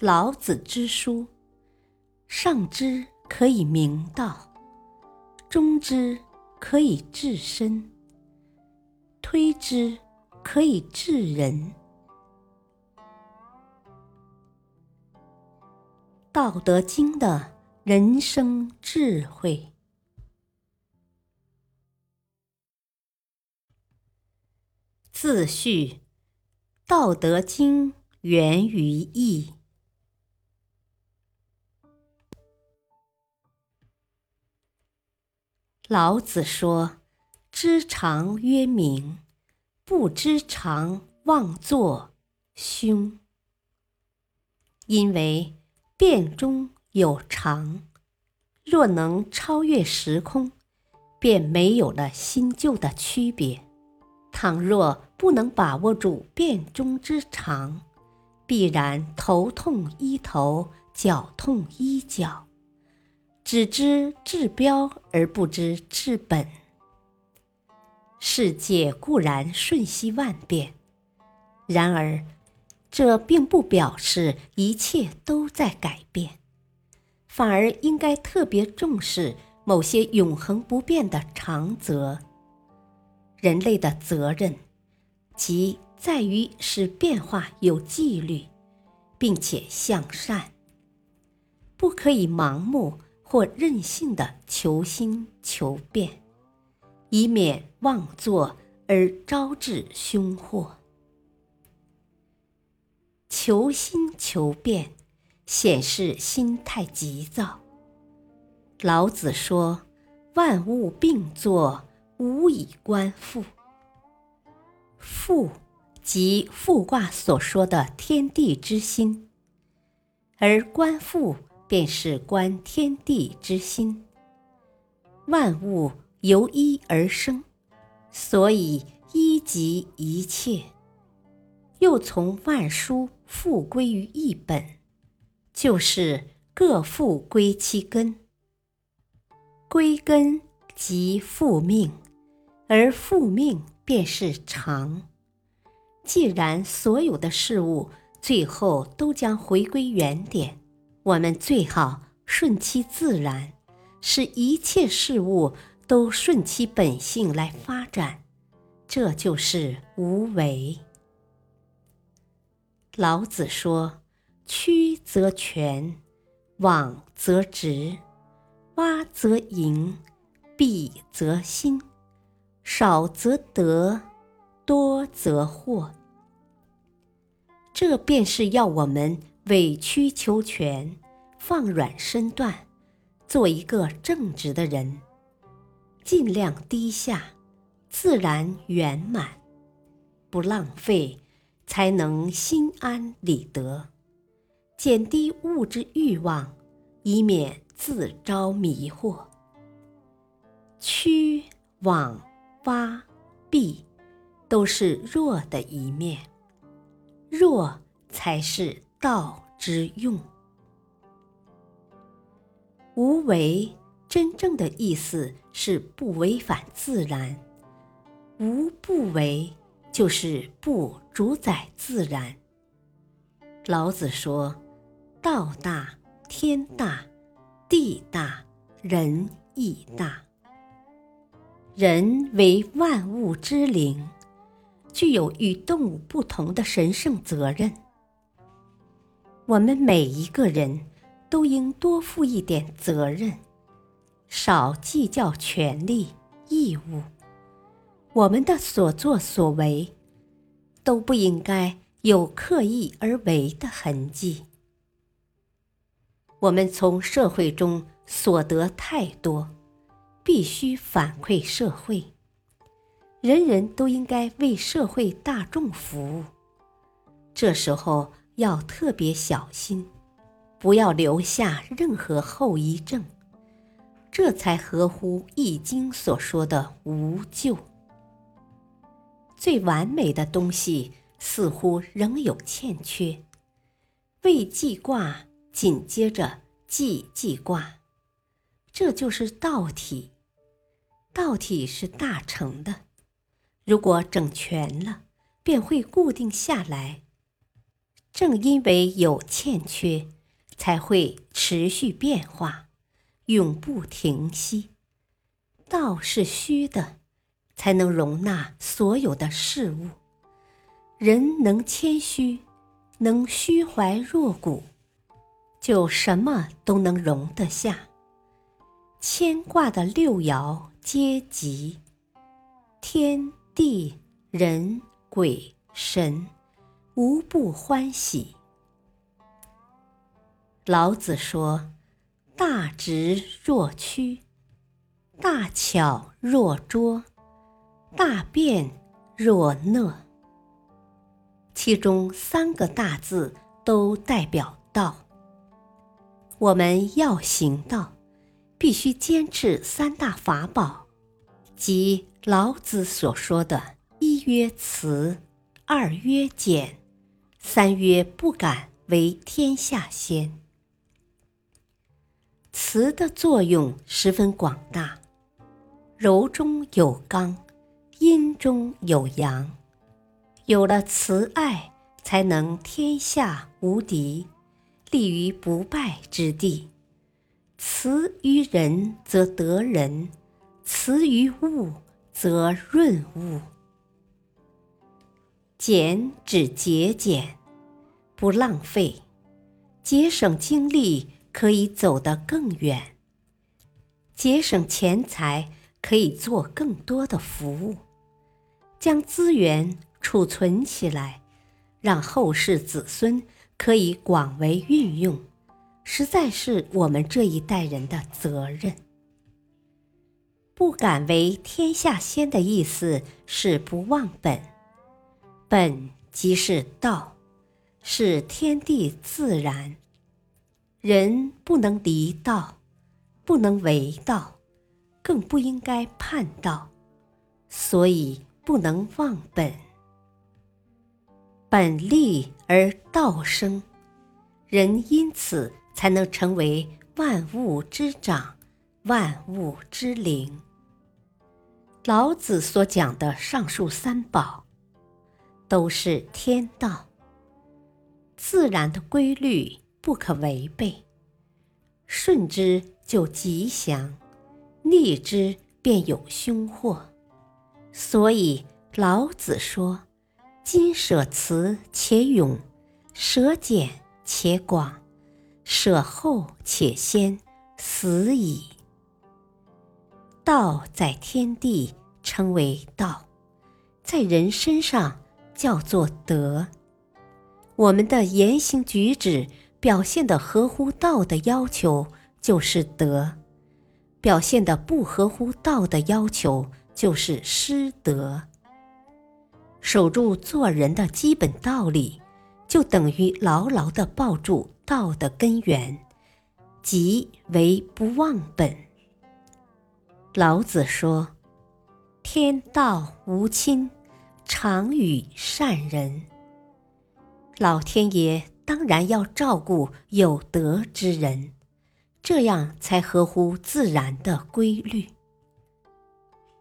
老子之书，上之可以明道，中之可以治身，推之可以治人。《道德经》的人生智慧。自序，《道德经》源于易。老子说：“知常曰明，不知常妄作凶。”因为变中有常，若能超越时空，便没有了新旧的区别；倘若不能把握住变中之常，必然头痛医头，脚痛医脚。只知治标而不知治本。世界固然瞬息万变，然而这并不表示一切都在改变，反而应该特别重视某些永恒不变的常则。人类的责任，即在于使变化有纪律，并且向善，不可以盲目。或任性的求新求变，以免妄作而招致凶祸。求新求变，显示心态急躁。老子说：“万物并作，无以观复。”复即复卦所说的天地之心，而观复。便是观天地之心，万物由一而生，所以一即一切，又从万殊复归于一本，就是各复归其根。归根即复命，而复命便是常。既然所有的事物最后都将回归原点。我们最好顺其自然，使一切事物都顺其本性来发展，这就是无为。老子说：“曲则全，枉则直，洼则盈，敝则新，少则得，多则惑。”这便是要我们。委曲求全，放软身段，做一个正直的人，尽量低下，自然圆满，不浪费，才能心安理得，减低物质欲望，以免自招迷惑。曲、枉、洼、敝，都是弱的一面，弱才是。道之用，无为真正的意思是不违反自然，无不为就是不主宰自然。老子说：“道大，天大，地大，人亦大。人为万物之灵，具有与动物不同的神圣责任。”我们每一个人都应多负一点责任，少计较权利义务。我们的所作所为都不应该有刻意而为的痕迹。我们从社会中所得太多，必须反馈社会。人人都应该为社会大众服务。这时候。要特别小心，不要留下任何后遗症，这才合乎《易经》所说的无咎。最完美的东西似乎仍有欠缺，未济卦紧接着既济卦，这就是道体。道体是大成的，如果整全了，便会固定下来。正因为有欠缺，才会持续变化，永不停息。道是虚的，才能容纳所有的事物。人能谦虚，能虚怀若谷，就什么都能容得下。牵挂的六爻皆吉，天地人鬼神无不欢喜。老子说：“大直若屈，大巧若拙，大辩若讷。”其中三个大字都代表道。我们要行道。必须坚持三大法宝，即老子所说的“一曰慈，二曰俭，三曰不敢为天下先”。慈的作用十分广大，柔中有刚，阴中有阳，有了慈爱，才能天下无敌，立于不败之地。慈于人则得人，慈于物则润物。俭指节俭，不浪费，节省精力可以走得更远，节省钱财可以做更多的服务，将资源储存起来，让后世子孙可以广为运用。实在是我们这一代人的责任。不敢为天下先的意思是不忘本，本即是道，是天地自然。人不能离道，不能为道，更不应该叛道，所以不能忘本。本立而道生，人因此。才能成为万物之长，万物之灵。老子所讲的上述三宝，都是天道，自然的规律不可违背，顺之就吉祥，逆之便有凶祸。所以老子说：“今舍慈且勇，舍俭且广。”舍后且先，死矣。道在天地称为道，在人身上叫做德。我们的言行举止表现的合乎道的要求，就是德；表现的不合乎道的要求，就是失德。守住做人的基本道理，就等于牢牢的抱住。道的根源，即为不忘本。老子说：“天道无亲，常与善人。”老天爷当然要照顾有德之人，这样才合乎自然的规律。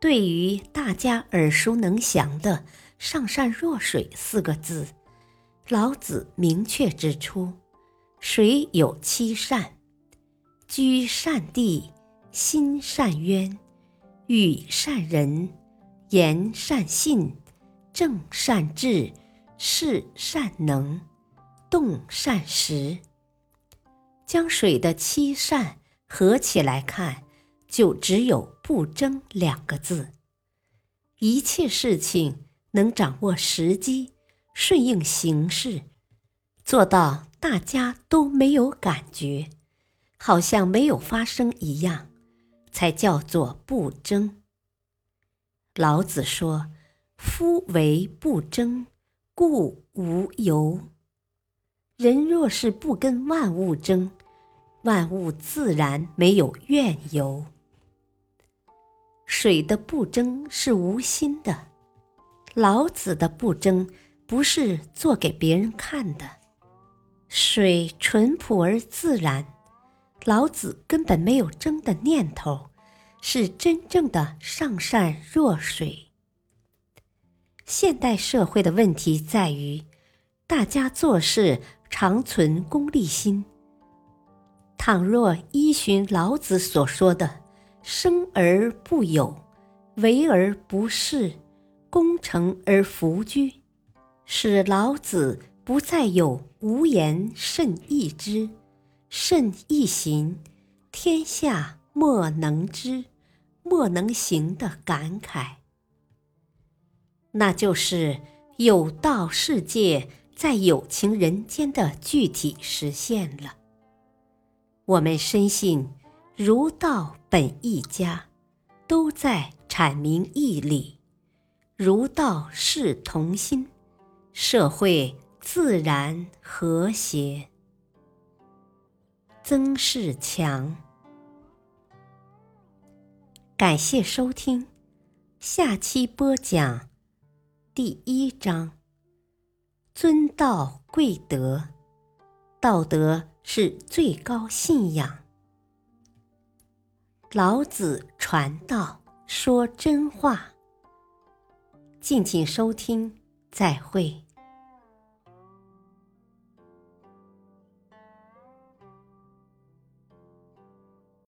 对于大家耳熟能详的“上善若水”四个字，老子明确指出。水有七善：居善地，心善渊，与善人，言善信，正善治，事善能，动善时。将水的七善合起来看，就只有不争两个字。一切事情能掌握时机，顺应形势，做到。大家都没有感觉，好像没有发生一样，才叫做不争。老子说：“夫为不争，故无尤。”人若是不跟万物争，万物自然没有怨尤。水的不争是无心的，老子的不争不是做给别人看的。水淳朴而自然，老子根本没有争的念头，是真正的上善若水。现代社会的问题在于，大家做事常存功利心。倘若依循老子所说的“生而不有，为而不恃，功成而弗居”，使老子不再有“无言甚易知，甚易行，天下莫能知，莫能行”的感慨，那就是有道世界在有情人间的具体实现了。我们深信，儒道本一家，都在阐明义理，儒道是同心，社会自然和谐。曾仕强，感谢收听，下期播讲第一章：尊道贵德，道德。是最高信仰。老子传道，说真话。敬请收听，再会。